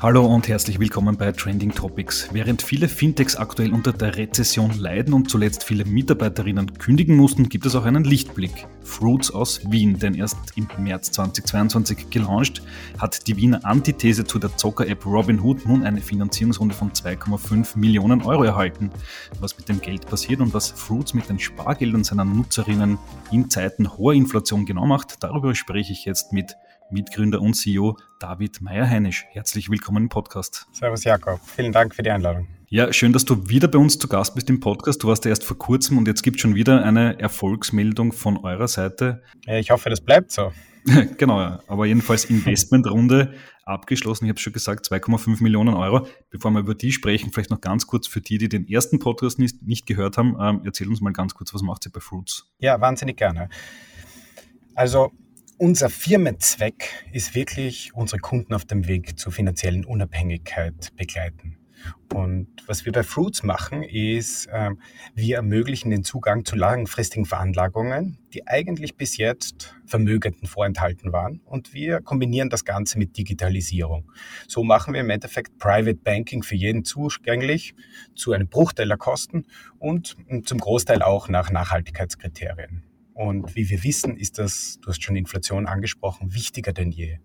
Hallo und herzlich willkommen bei Trending Topics. Während viele Fintechs aktuell unter der Rezession leiden und zuletzt viele Mitarbeiterinnen kündigen mussten, gibt es auch einen Lichtblick. Fruits aus Wien, denn erst im März 2022 gelauncht, hat die Wiener Antithese zu der Zocker-App Robinhood nun eine Finanzierungsrunde von 2,5 Millionen Euro erhalten. Was mit dem Geld passiert und was Fruits mit den Spargeldern seiner Nutzerinnen in Zeiten hoher Inflation genau macht, darüber spreche ich jetzt mit Mitgründer und CEO David Meyer-Heinisch. Herzlich willkommen im Podcast. Servus Jakob, vielen Dank für die Einladung. Ja, schön, dass du wieder bei uns zu Gast bist im Podcast. Du warst ja erst vor kurzem und jetzt gibt es schon wieder eine Erfolgsmeldung von eurer Seite. Ich hoffe, das bleibt so. genau, ja. aber jedenfalls Investmentrunde abgeschlossen. Ich habe schon gesagt, 2,5 Millionen Euro. Bevor wir über die sprechen, vielleicht noch ganz kurz für die, die den ersten Podcast nicht, nicht gehört haben. Ähm, erzähl uns mal ganz kurz, was macht ihr bei Fruits? Ja, wahnsinnig gerne. Also unser Firmenzweck ist wirklich, unsere Kunden auf dem Weg zur finanziellen Unabhängigkeit begleiten. Und was wir bei Fruits machen, ist, äh, wir ermöglichen den Zugang zu langfristigen Veranlagungen, die eigentlich bis jetzt Vermögenden vorenthalten waren. Und wir kombinieren das Ganze mit Digitalisierung. So machen wir im Endeffekt Private Banking für jeden zugänglich, zu einem Bruchteil der Kosten und zum Großteil auch nach Nachhaltigkeitskriterien. Und wie wir wissen, ist das, du hast schon Inflation angesprochen, wichtiger denn je.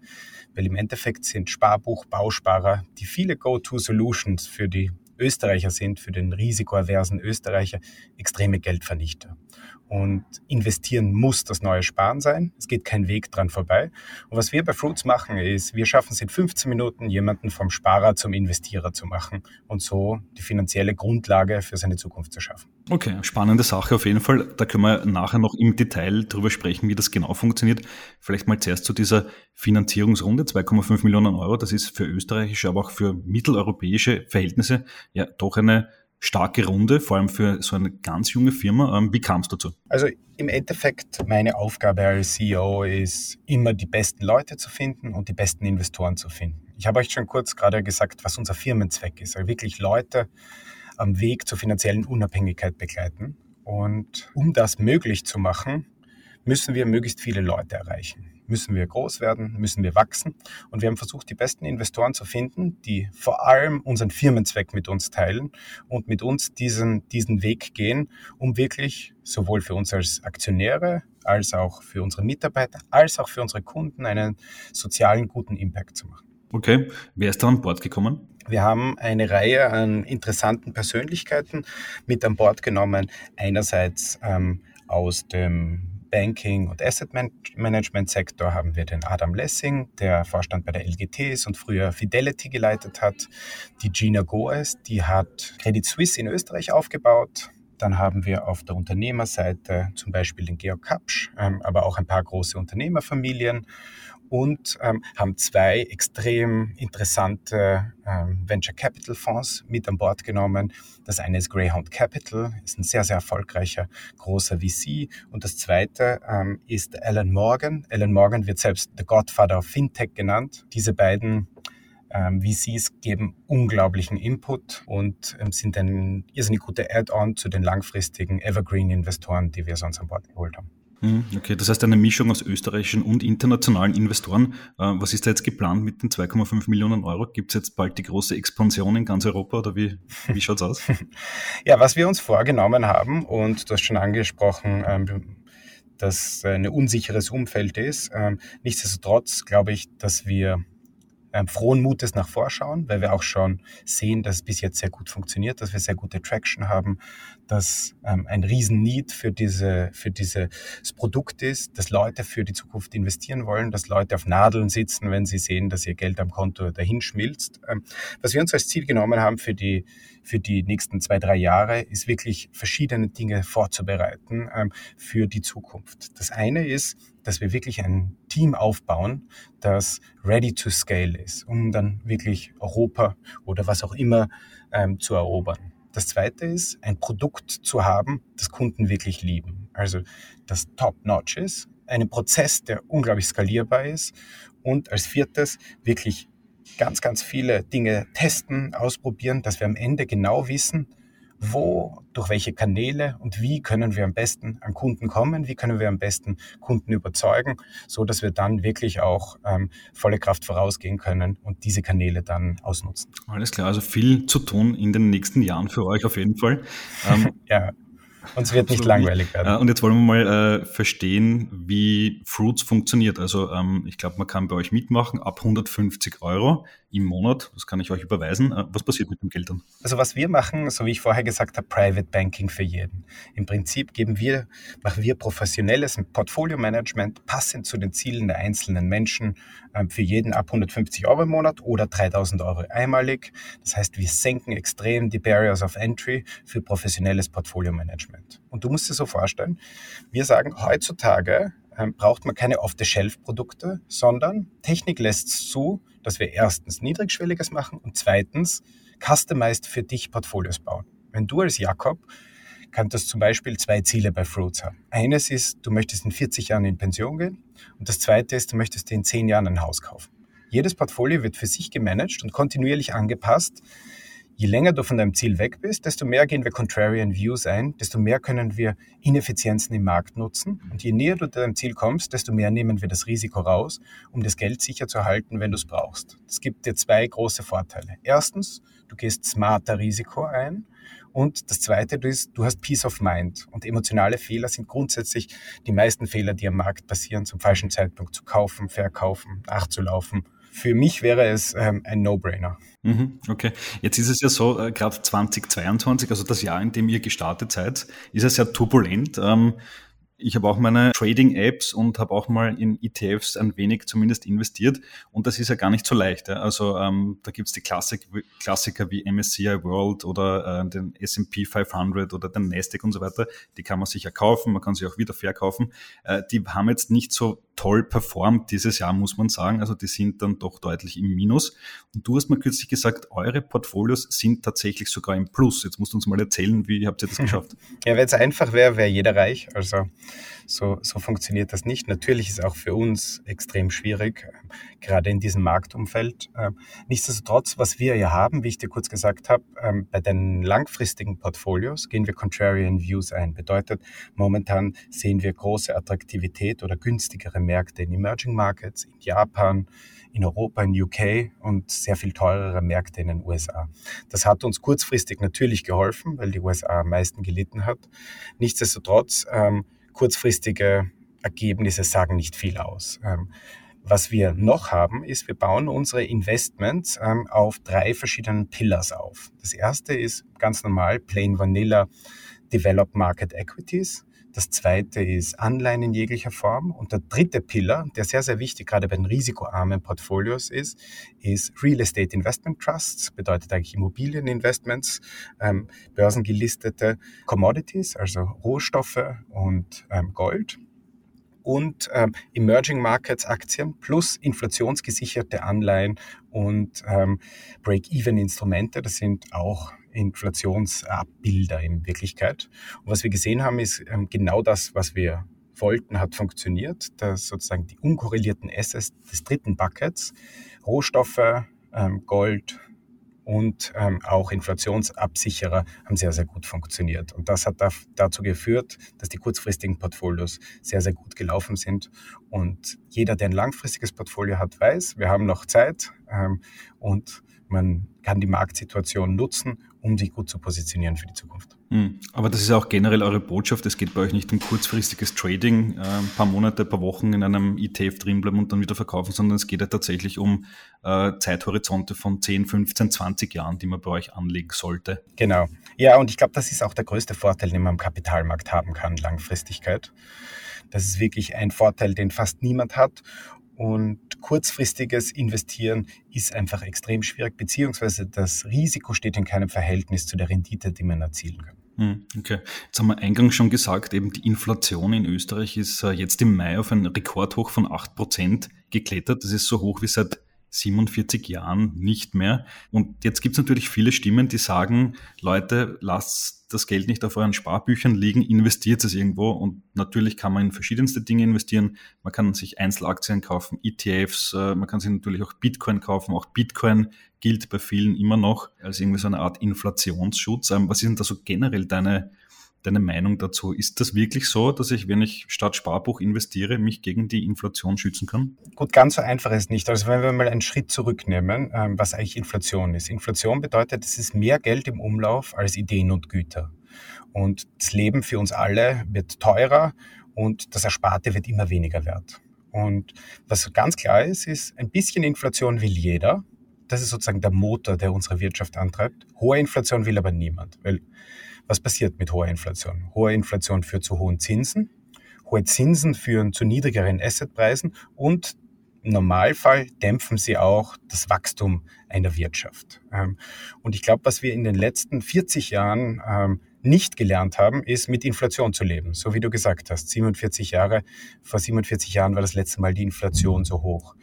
Weil im Endeffekt sind Sparbuch, Bausparer, die viele Go-To-Solutions für die Österreicher sind, für den risikoaversen Österreicher, extreme Geldvernichter. Und investieren muss das neue Sparen sein. Es geht kein Weg dran vorbei. Und was wir bei Fruits machen, ist, wir schaffen es in 15 Minuten, jemanden vom Sparer zum Investierer zu machen und so die finanzielle Grundlage für seine Zukunft zu schaffen. Okay, spannende Sache auf jeden Fall. Da können wir nachher noch im Detail darüber sprechen, wie das genau funktioniert. Vielleicht mal zuerst zu dieser Finanzierungsrunde, 2,5 Millionen Euro. Das ist für österreichische, aber auch für mitteleuropäische Verhältnisse ja doch eine starke Runde, vor allem für so eine ganz junge Firma. Ähm, wie kam es dazu? Also im Endeffekt, meine Aufgabe als CEO ist immer die besten Leute zu finden und die besten Investoren zu finden. Ich habe euch schon kurz gerade gesagt, was unser Firmenzweck ist. Also wirklich Leute am Weg zur finanziellen Unabhängigkeit begleiten. Und um das möglich zu machen, müssen wir möglichst viele Leute erreichen müssen wir groß werden, müssen wir wachsen. Und wir haben versucht, die besten Investoren zu finden, die vor allem unseren Firmenzweck mit uns teilen und mit uns diesen, diesen Weg gehen, um wirklich sowohl für uns als Aktionäre als auch für unsere Mitarbeiter, als auch für unsere Kunden einen sozialen guten Impact zu machen. Okay, wer ist da an Bord gekommen? Wir haben eine Reihe an interessanten Persönlichkeiten mit an Bord genommen. Einerseits ähm, aus dem Banking- und Asset Management-Sektor haben wir den Adam Lessing, der Vorstand bei der LGT ist und früher Fidelity geleitet hat. Die Gina Goes, die hat Credit Suisse in Österreich aufgebaut. Dann haben wir auf der Unternehmerseite zum Beispiel den Georg Kapsch, ähm, aber auch ein paar große Unternehmerfamilien und ähm, haben zwei extrem interessante ähm, Venture Capital Fonds mit an Bord genommen. Das eine ist Greyhound Capital, ist ein sehr, sehr erfolgreicher großer VC. Und das zweite ähm, ist Alan Morgan. Alan Morgan wird selbst The Godfather of Fintech genannt. Diese beiden ähm, VCs geben unglaublichen Input und ähm, sind ein irrsinnig guter Add-on zu den langfristigen Evergreen-Investoren, die wir sonst an Bord geholt haben. Hm, okay, das heißt eine Mischung aus österreichischen und internationalen Investoren. Äh, was ist da jetzt geplant mit den 2,5 Millionen Euro? Gibt es jetzt bald die große Expansion in ganz Europa oder wie, wie schaut es aus? ja, was wir uns vorgenommen haben, und du hast schon angesprochen, ähm, dass ein unsicheres Umfeld ist. Ähm, nichtsdestotrotz glaube ich, dass wir ähm, frohen Mutes nach vorschauen, weil wir auch schon sehen, dass es bis jetzt sehr gut funktioniert, dass wir sehr gute Traction haben, dass ähm, ein Riesen-Need für, diese, für dieses Produkt ist, dass Leute für die Zukunft investieren wollen, dass Leute auf Nadeln sitzen, wenn sie sehen, dass ihr Geld am Konto dahin schmilzt. Ähm, was wir uns als Ziel genommen haben für die, für die nächsten zwei, drei Jahre, ist wirklich verschiedene Dinge vorzubereiten ähm, für die Zukunft. Das eine ist, dass wir wirklich ein Team aufbauen, das ready to scale ist, um dann wirklich Europa oder was auch immer ähm, zu erobern. Das zweite ist, ein Produkt zu haben, das Kunden wirklich lieben. Also das top-notch ist, einen Prozess, der unglaublich skalierbar ist und als viertes wirklich ganz, ganz viele Dinge testen, ausprobieren, dass wir am Ende genau wissen, wo, durch welche Kanäle und wie können wir am besten an Kunden kommen, wie können wir am besten Kunden überzeugen, so dass wir dann wirklich auch ähm, volle Kraft vorausgehen können und diese Kanäle dann ausnutzen. Alles klar, also viel zu tun in den nächsten Jahren für euch auf jeden Fall. Ähm, ja. Uns wird nicht langweilig werden. Äh, und jetzt wollen wir mal äh, verstehen, wie Fruits funktioniert. Also ähm, ich glaube, man kann bei euch mitmachen ab 150 Euro im Monat. Das kann ich euch überweisen. Äh, was passiert mit dem Geld dann? Also was wir machen, so wie ich vorher gesagt habe, Private Banking für jeden. Im Prinzip geben wir, machen wir professionelles Portfolio-Management passend zu den Zielen der einzelnen Menschen ähm, für jeden ab 150 Euro im Monat oder 3000 Euro einmalig. Das heißt, wir senken extrem die Barriers of Entry für professionelles Portfolio-Management. Und du musst dir so vorstellen, wir sagen heutzutage, ähm, braucht man keine Off-the-Shelf-Produkte, sondern Technik lässt es zu, dass wir erstens niedrigschwelliges machen und zweitens customized für dich Portfolios bauen. Wenn du als Jakob kannst zum Beispiel zwei Ziele bei Fruits haben. Eines ist, du möchtest in 40 Jahren in Pension gehen und das zweite ist, du möchtest in 10 Jahren ein Haus kaufen. Jedes Portfolio wird für sich gemanagt und kontinuierlich angepasst, Je länger du von deinem Ziel weg bist, desto mehr gehen wir Contrarian Views ein, desto mehr können wir Ineffizienzen im Markt nutzen. Und je näher du deinem Ziel kommst, desto mehr nehmen wir das Risiko raus, um das Geld sicher zu halten, wenn du es brauchst. Es gibt dir zwei große Vorteile. Erstens, du gehst smarter Risiko ein. Und das Zweite ist, du hast Peace of Mind. Und emotionale Fehler sind grundsätzlich die meisten Fehler, die am Markt passieren, zum falschen Zeitpunkt zu kaufen, verkaufen, nachzulaufen für mich wäre es ähm, ein No-Brainer. Mhm, okay, jetzt ist es ja so, äh, gerade 2022, also das Jahr, in dem ihr gestartet seid, ist es ja turbulent. Ähm, ich habe auch meine Trading-Apps und habe auch mal in ETFs ein wenig zumindest investiert. Und das ist ja gar nicht so leicht. Ja. Also ähm, da gibt's die Klassik, Klassiker wie MSCI World oder äh, den S&P 500 oder den Nasdaq und so weiter. Die kann man sich ja kaufen, man kann sie auch wieder verkaufen. Äh, die haben jetzt nicht so toll performt dieses Jahr, muss man sagen. Also die sind dann doch deutlich im Minus. Und du hast mal kürzlich gesagt, eure Portfolios sind tatsächlich sogar im Plus. Jetzt musst du uns mal erzählen, wie habt ihr das geschafft? Ja, wenn es einfach wäre, wäre jeder reich. Also so, so funktioniert das nicht. Natürlich ist es auch für uns extrem schwierig, gerade in diesem Marktumfeld. Ähm, nichtsdestotrotz, was wir ja haben, wie ich dir kurz gesagt habe, ähm, bei den langfristigen Portfolios gehen wir Contrarian Views ein. Bedeutet, momentan sehen wir große Attraktivität oder günstigere Märkte in Emerging Markets, in Japan, in Europa, in UK und sehr viel teurere Märkte in den USA. Das hat uns kurzfristig natürlich geholfen, weil die USA am meisten gelitten hat. Nichtsdestotrotz ähm, kurzfristige Ergebnisse sagen nicht viel aus. Ähm, was wir noch haben, ist, wir bauen unsere Investments ähm, auf drei verschiedenen Pillars auf. Das erste ist ganz normal Plain Vanilla Developed Market Equities. Das zweite ist Anleihen in jeglicher Form. Und der dritte Pillar, der sehr, sehr wichtig gerade bei den risikoarmen Portfolios ist, ist Real Estate Investment Trusts, bedeutet eigentlich Immobilieninvestments, ähm, börsengelistete Commodities, also Rohstoffe und ähm, Gold und ähm, Emerging Markets Aktien plus inflationsgesicherte Anleihen und ähm, Break-Even-Instrumente. Das sind auch Inflationsabbilder in Wirklichkeit. Und was wir gesehen haben, ist ähm, genau das, was wir wollten, hat funktioniert, dass sozusagen die unkorrelierten Assets des dritten Buckets, Rohstoffe, ähm, Gold, und ähm, auch Inflationsabsicherer haben sehr, sehr gut funktioniert. Und das hat dazu geführt, dass die kurzfristigen Portfolios sehr, sehr gut gelaufen sind. Und jeder, der ein langfristiges Portfolio hat, weiß, wir haben noch Zeit und man kann die Marktsituation nutzen, um sich gut zu positionieren für die Zukunft. Hm. Aber das ist auch generell eure Botschaft. Es geht bei euch nicht um kurzfristiges Trading, äh, ein paar Monate, ein paar Wochen in einem ETF drinbleiben und dann wieder verkaufen, sondern es geht ja tatsächlich um äh, Zeithorizonte von 10, 15, 20 Jahren, die man bei euch anlegen sollte. Genau. Ja, und ich glaube, das ist auch der größte Vorteil, den man am Kapitalmarkt haben kann, Langfristigkeit. Das ist wirklich ein Vorteil, den fast niemand hat. Und kurzfristiges Investieren ist einfach extrem schwierig, beziehungsweise das Risiko steht in keinem Verhältnis zu der Rendite, die man erzielen kann. Hm, okay. Jetzt haben wir eingangs schon gesagt, eben die Inflation in Österreich ist äh, jetzt im Mai auf ein Rekordhoch von 8% geklettert. Das ist so hoch wie seit 47 Jahren nicht mehr. Und jetzt gibt es natürlich viele Stimmen, die sagen, Leute, lasst das Geld nicht auf euren Sparbüchern liegen, investiert es irgendwo. Und natürlich kann man in verschiedenste Dinge investieren. Man kann sich Einzelaktien kaufen, ETFs, äh, man kann sich natürlich auch Bitcoin kaufen. Auch Bitcoin gilt bei vielen immer noch als irgendwie so eine Art Inflationsschutz. Ähm, was ist denn da so generell deine deine Meinung dazu? Ist das wirklich so, dass ich, wenn ich statt Sparbuch investiere, mich gegen die Inflation schützen kann? Gut, ganz so einfach ist nicht. Also wenn wir mal einen Schritt zurücknehmen, ähm, was eigentlich Inflation ist. Inflation bedeutet, es ist mehr Geld im Umlauf als Ideen und Güter. Und das Leben für uns alle wird teurer und das Ersparte wird immer weniger wert. Und was ganz klar ist, ist, ein bisschen Inflation will jeder. Das ist sozusagen der Motor, der unsere Wirtschaft antreibt. Hohe Inflation will aber niemand, weil was passiert mit hoher Inflation? Hohe Inflation führt zu hohen Zinsen. Hohe Zinsen führen zu niedrigeren Assetpreisen und im Normalfall dämpfen sie auch das Wachstum einer Wirtschaft. Ähm, und ich glaube, was wir in den letzten 40 Jahren ähm, nicht gelernt haben, ist mit Inflation zu leben. So wie du gesagt hast, 47 Jahre, vor 47 Jahren war das letzte Mal die Inflation so hoch.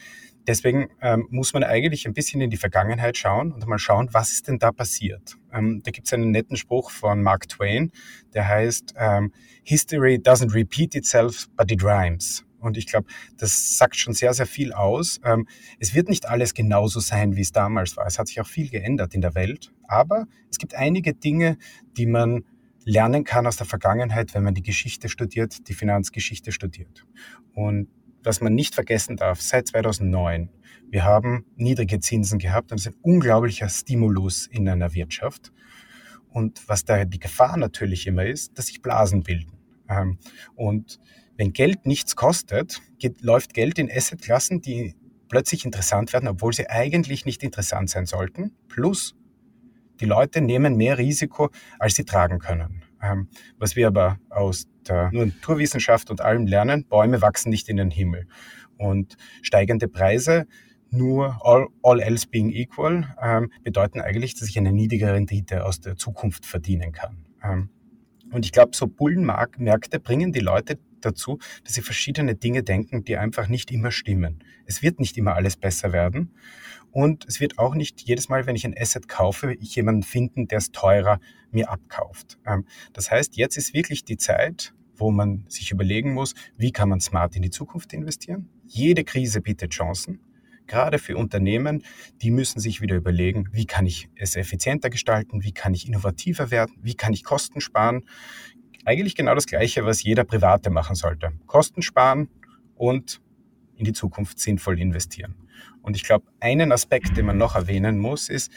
Deswegen ähm, muss man eigentlich ein bisschen in die Vergangenheit schauen und mal schauen, was ist denn da passiert. Ähm, da gibt es einen netten Spruch von Mark Twain, der heißt, ähm, History doesn't repeat itself, but it rhymes. Und ich glaube, das sagt schon sehr, sehr viel aus. Ähm, es wird nicht alles genauso sein, wie es damals war. Es hat sich auch viel geändert in der Welt. Aber es gibt einige Dinge, die man lernen kann aus der Vergangenheit, wenn man die Geschichte studiert, die Finanzgeschichte studiert. Und was man nicht vergessen darf, seit 2009, wir haben niedrige Zinsen gehabt es ist ein unglaublicher Stimulus in einer Wirtschaft. Und was da die Gefahr natürlich immer ist, dass sich Blasen bilden. Ähm, und wenn Geld nichts kostet, geht, läuft Geld in Assetklassen, die plötzlich interessant werden, obwohl sie eigentlich nicht interessant sein sollten. Plus, die Leute nehmen mehr Risiko, als sie tragen können. Ähm, was wir aber aus der Naturwissenschaft und allem lernen, Bäume wachsen nicht in den Himmel. Und steigende Preise, nur all, all else being equal, ähm, bedeuten eigentlich, dass ich eine niedrigere Rendite aus der Zukunft verdienen kann. Ähm, und ich glaube, so Bullenmärkte bringen die Leute dazu, dass sie verschiedene Dinge denken, die einfach nicht immer stimmen. Es wird nicht immer alles besser werden. Und es wird auch nicht jedes Mal, wenn ich ein Asset kaufe, ich jemanden finden, der es teurer mir abkauft. Ähm, das heißt, jetzt ist wirklich die Zeit, wo man sich überlegen muss, wie kann man smart in die Zukunft investieren. Jede Krise bietet Chancen. Gerade für Unternehmen, die müssen sich wieder überlegen, wie kann ich es effizienter gestalten, wie kann ich innovativer werden, wie kann ich Kosten sparen. Eigentlich genau das Gleiche, was jeder Private machen sollte. Kosten sparen und in die Zukunft sinnvoll investieren. Und ich glaube, einen Aspekt, den man noch erwähnen muss, ist,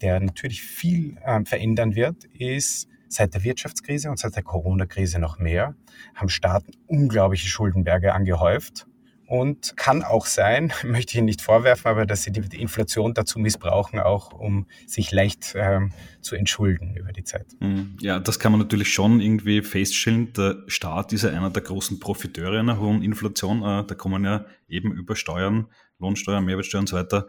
der natürlich viel äh, verändern wird, ist, seit der Wirtschaftskrise und seit der Corona-Krise noch mehr, haben Staaten unglaubliche Schuldenberge angehäuft. Und kann auch sein, möchte ich Ihnen nicht vorwerfen, aber dass sie die Inflation dazu missbrauchen, auch um sich leicht ähm, zu entschulden über die Zeit. Mhm. Ja, das kann man natürlich schon irgendwie feststellen. Der Staat ist ja einer der großen Profiteure einer hohen Inflation. Äh, da kommen ja eben über Steuern Lohnsteuer, Mehrwertsteuer und so weiter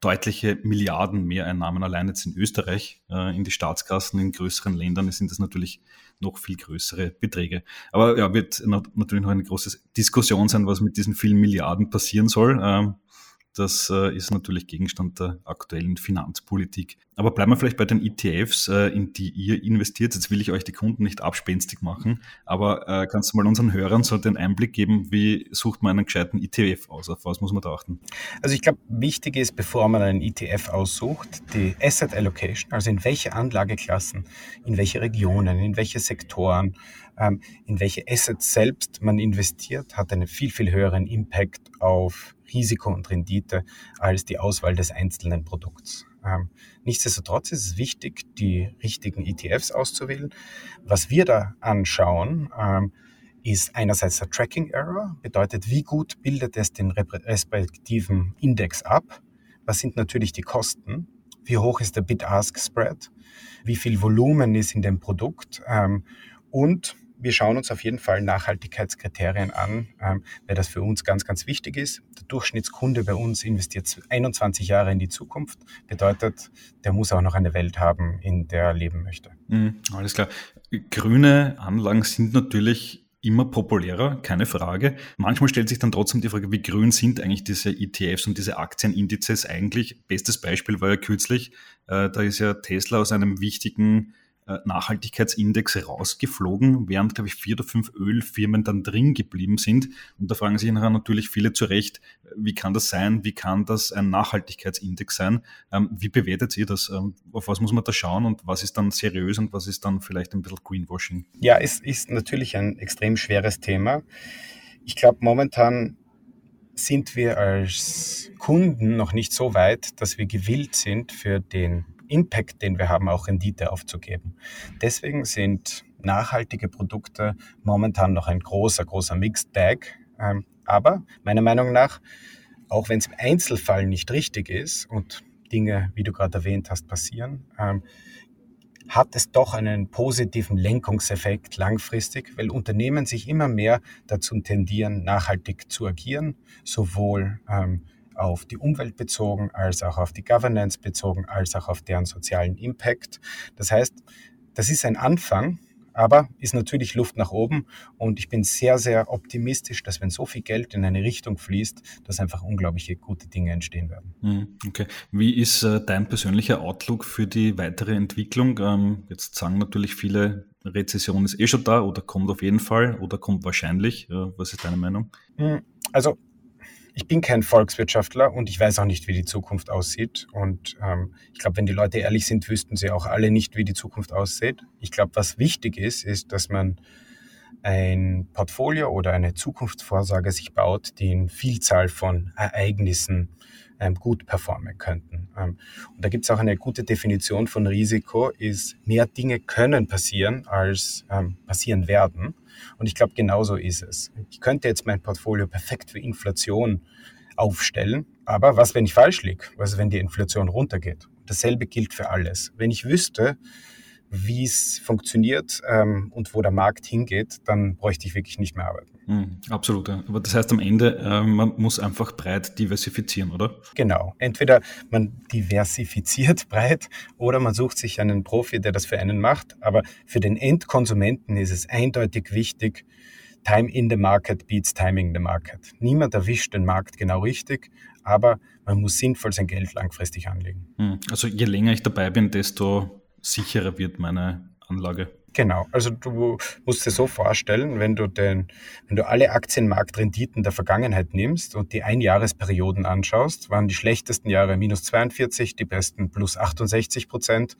deutliche Milliarden Mehreinnahmen allein jetzt in Österreich äh, in die Staatskassen. In größeren Ländern sind das natürlich noch viel größere Beträge. Aber ja, wird natürlich noch eine große Diskussion sein, was mit diesen vielen Milliarden passieren soll. Ähm, das äh, ist natürlich Gegenstand der aktuellen Finanzpolitik. Aber bleiben wir vielleicht bei den ETFs, äh, in die ihr investiert. Jetzt will ich euch die Kunden nicht abspenstig machen, aber äh, kannst du mal unseren Hörern so den Einblick geben, wie sucht man einen gescheiten ETF aus? Auf was muss man da achten? Also ich glaube, wichtig ist, bevor man einen ETF aussucht, die Asset Allocation, also in welche Anlageklassen, in welche Regionen, in welche Sektoren, ähm, in welche Assets selbst man investiert, hat einen viel, viel höheren Impact auf Risiko und Rendite als die Auswahl des einzelnen Produkts. Ähm, nichtsdestotrotz ist es wichtig, die richtigen ETFs auszuwählen. Was wir da anschauen, ähm, ist einerseits der Tracking Error, bedeutet, wie gut bildet es den respektiven Index ab? Was sind natürlich die Kosten? Wie hoch ist der Bid-Ask-Spread? Wie viel Volumen ist in dem Produkt? Ähm, und wir schauen uns auf jeden Fall Nachhaltigkeitskriterien an, ähm, weil das für uns ganz, ganz wichtig ist. Der Durchschnittskunde bei uns investiert 21 Jahre in die Zukunft. Bedeutet, der muss auch noch eine Welt haben, in der er leben möchte. Mhm, alles klar. Grüne Anlagen sind natürlich immer populärer, keine Frage. Manchmal stellt sich dann trotzdem die Frage, wie grün sind eigentlich diese ETFs und diese Aktienindizes eigentlich? Bestes Beispiel war ja kürzlich, äh, da ist ja Tesla aus einem wichtigen Nachhaltigkeitsindex rausgeflogen, während, glaube ich, vier oder fünf Ölfirmen dann drin geblieben sind. Und da fragen sich natürlich viele zu Recht, wie kann das sein? Wie kann das ein Nachhaltigkeitsindex sein? Ähm, wie bewertet ihr das? Ähm, auf was muss man da schauen und was ist dann seriös und was ist dann vielleicht ein bisschen Greenwashing? Ja, es ist natürlich ein extrem schweres Thema. Ich glaube, momentan sind wir als Kunden noch nicht so weit, dass wir gewillt sind, für den Impact, den wir haben, auch Rendite aufzugeben. Deswegen sind nachhaltige Produkte momentan noch ein großer, großer Mixed Bag. Ähm, aber meiner Meinung nach, auch wenn es im Einzelfall nicht richtig ist und Dinge, wie du gerade erwähnt hast, passieren, ähm, hat es doch einen positiven Lenkungseffekt langfristig, weil Unternehmen sich immer mehr dazu tendieren, nachhaltig zu agieren, sowohl ähm, auf die Umwelt bezogen, als auch auf die Governance bezogen, als auch auf deren sozialen Impact. Das heißt, das ist ein Anfang, aber ist natürlich Luft nach oben und ich bin sehr, sehr optimistisch, dass wenn so viel Geld in eine Richtung fließt, dass einfach unglaubliche gute Dinge entstehen werden. Hm, okay. Wie ist äh, dein persönlicher Outlook für die weitere Entwicklung? Ähm, jetzt sagen natürlich viele, Rezession ist eh schon da oder kommt auf jeden Fall oder kommt wahrscheinlich. Was ist deine Meinung? Hm, also ich bin kein Volkswirtschaftler und ich weiß auch nicht, wie die Zukunft aussieht. Und ähm, ich glaube, wenn die Leute ehrlich sind, wüssten sie auch alle nicht, wie die Zukunft aussieht. Ich glaube, was wichtig ist, ist, dass man ein Portfolio oder eine Zukunftsvorsage sich baut, die in Vielzahl von Ereignissen gut performen könnten. Ähm, und da gibt es auch eine gute Definition von Risiko, ist mehr Dinge können passieren, als ähm, passieren werden. Und ich glaube, genauso ist es. Ich könnte jetzt mein Portfolio perfekt für Inflation aufstellen, aber was, wenn ich falsch liege? Was, wenn die Inflation runtergeht? Dasselbe gilt für alles. Wenn ich wüsste, wie es funktioniert ähm, und wo der Markt hingeht, dann bräuchte ich wirklich nicht mehr arbeiten. Mhm, absolut. Ja. Aber das heißt am Ende, äh, man muss einfach breit diversifizieren, oder? Genau. Entweder man diversifiziert breit oder man sucht sich einen Profi, der das für einen macht. Aber für den Endkonsumenten ist es eindeutig wichtig, Time in the market beats timing the market. Niemand erwischt den Markt genau richtig, aber man muss sinnvoll sein Geld langfristig anlegen. Mhm. Also je länger ich dabei bin, desto sicherer wird meine Anlage. Genau, also du musst dir so vorstellen, wenn du, den, wenn du alle Aktienmarktrenditen der Vergangenheit nimmst und die Einjahresperioden anschaust, waren die schlechtesten Jahre minus 42, die besten plus 68 Prozent.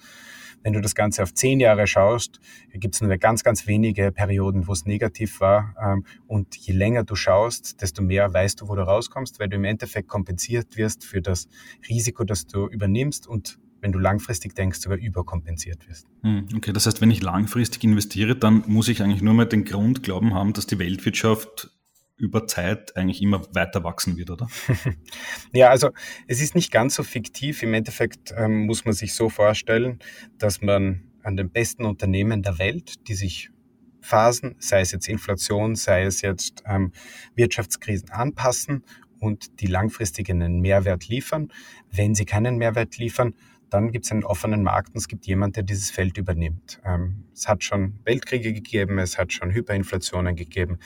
Wenn du das Ganze auf zehn Jahre schaust, gibt es nur ganz, ganz wenige Perioden, wo es negativ war. Ähm, und je länger du schaust, desto mehr weißt du, wo du rauskommst, weil du im Endeffekt kompensiert wirst für das Risiko, das du übernimmst und wenn du langfristig denkst, sogar überkompensiert wirst. Hm, okay, das heißt, wenn ich langfristig investiere, dann muss ich eigentlich nur mal den Grundglauben haben, dass die Weltwirtschaft über Zeit eigentlich immer weiter wachsen wird, oder? ja, also es ist nicht ganz so fiktiv. Im Endeffekt ähm, muss man sich so vorstellen, dass man an den besten Unternehmen der Welt, die sich Phasen, sei es jetzt Inflation, sei es jetzt ähm, Wirtschaftskrisen anpassen und die langfristig einen Mehrwert liefern. Wenn sie keinen Mehrwert liefern, dann gibt es einen offenen Markt und es gibt jemand, der dieses Feld übernimmt. Ähm, es hat schon Weltkriege gegeben, es hat schon Hyperinflationen gegeben.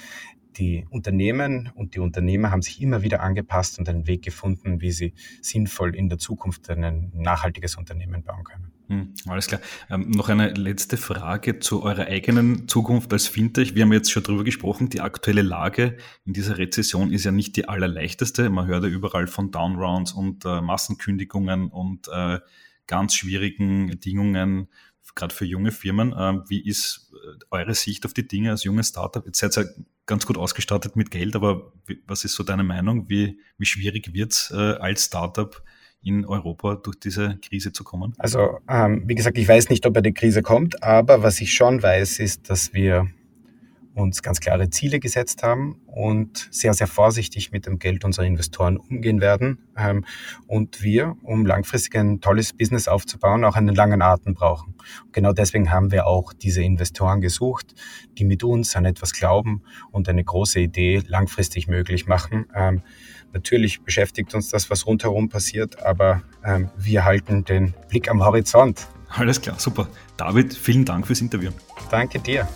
Die Unternehmen und die Unternehmer haben sich immer wieder angepasst und einen Weg gefunden, wie sie sinnvoll in der Zukunft ein nachhaltiges Unternehmen bauen können. Hm, alles klar. Ähm, noch eine letzte Frage zu eurer eigenen Zukunft als Fintech. Wir haben jetzt schon darüber gesprochen, die aktuelle Lage in dieser Rezession ist ja nicht die allerleichteste. Man hört ja überall von Downrounds und äh, Massenkündigungen und äh, ganz schwierigen Bedingungen, gerade für junge Firmen. Ähm, wie ist äh, eure Sicht auf die Dinge als junges Startup? Jetzt seid ihr ganz gut ausgestattet mit Geld, aber was ist so deine Meinung? Wie, wie schwierig wird es äh, als Startup in Europa durch diese Krise zu kommen? Also, ähm, wie gesagt, ich weiß nicht, ob eine Krise kommt, aber was ich schon weiß, ist, dass wir uns ganz klare Ziele gesetzt haben und sehr, sehr vorsichtig mit dem Geld unserer Investoren umgehen werden. Ähm, und wir, um langfristig ein tolles Business aufzubauen, auch einen langen Atem brauchen. genau deswegen haben wir auch diese Investoren gesucht, die mit uns an etwas glauben und eine große Idee langfristig möglich machen. Ähm, natürlich beschäftigt uns das, was rundherum passiert, aber ähm, wir halten den Blick am Horizont. Alles klar, super. David, vielen Dank fürs Interview. Danke dir.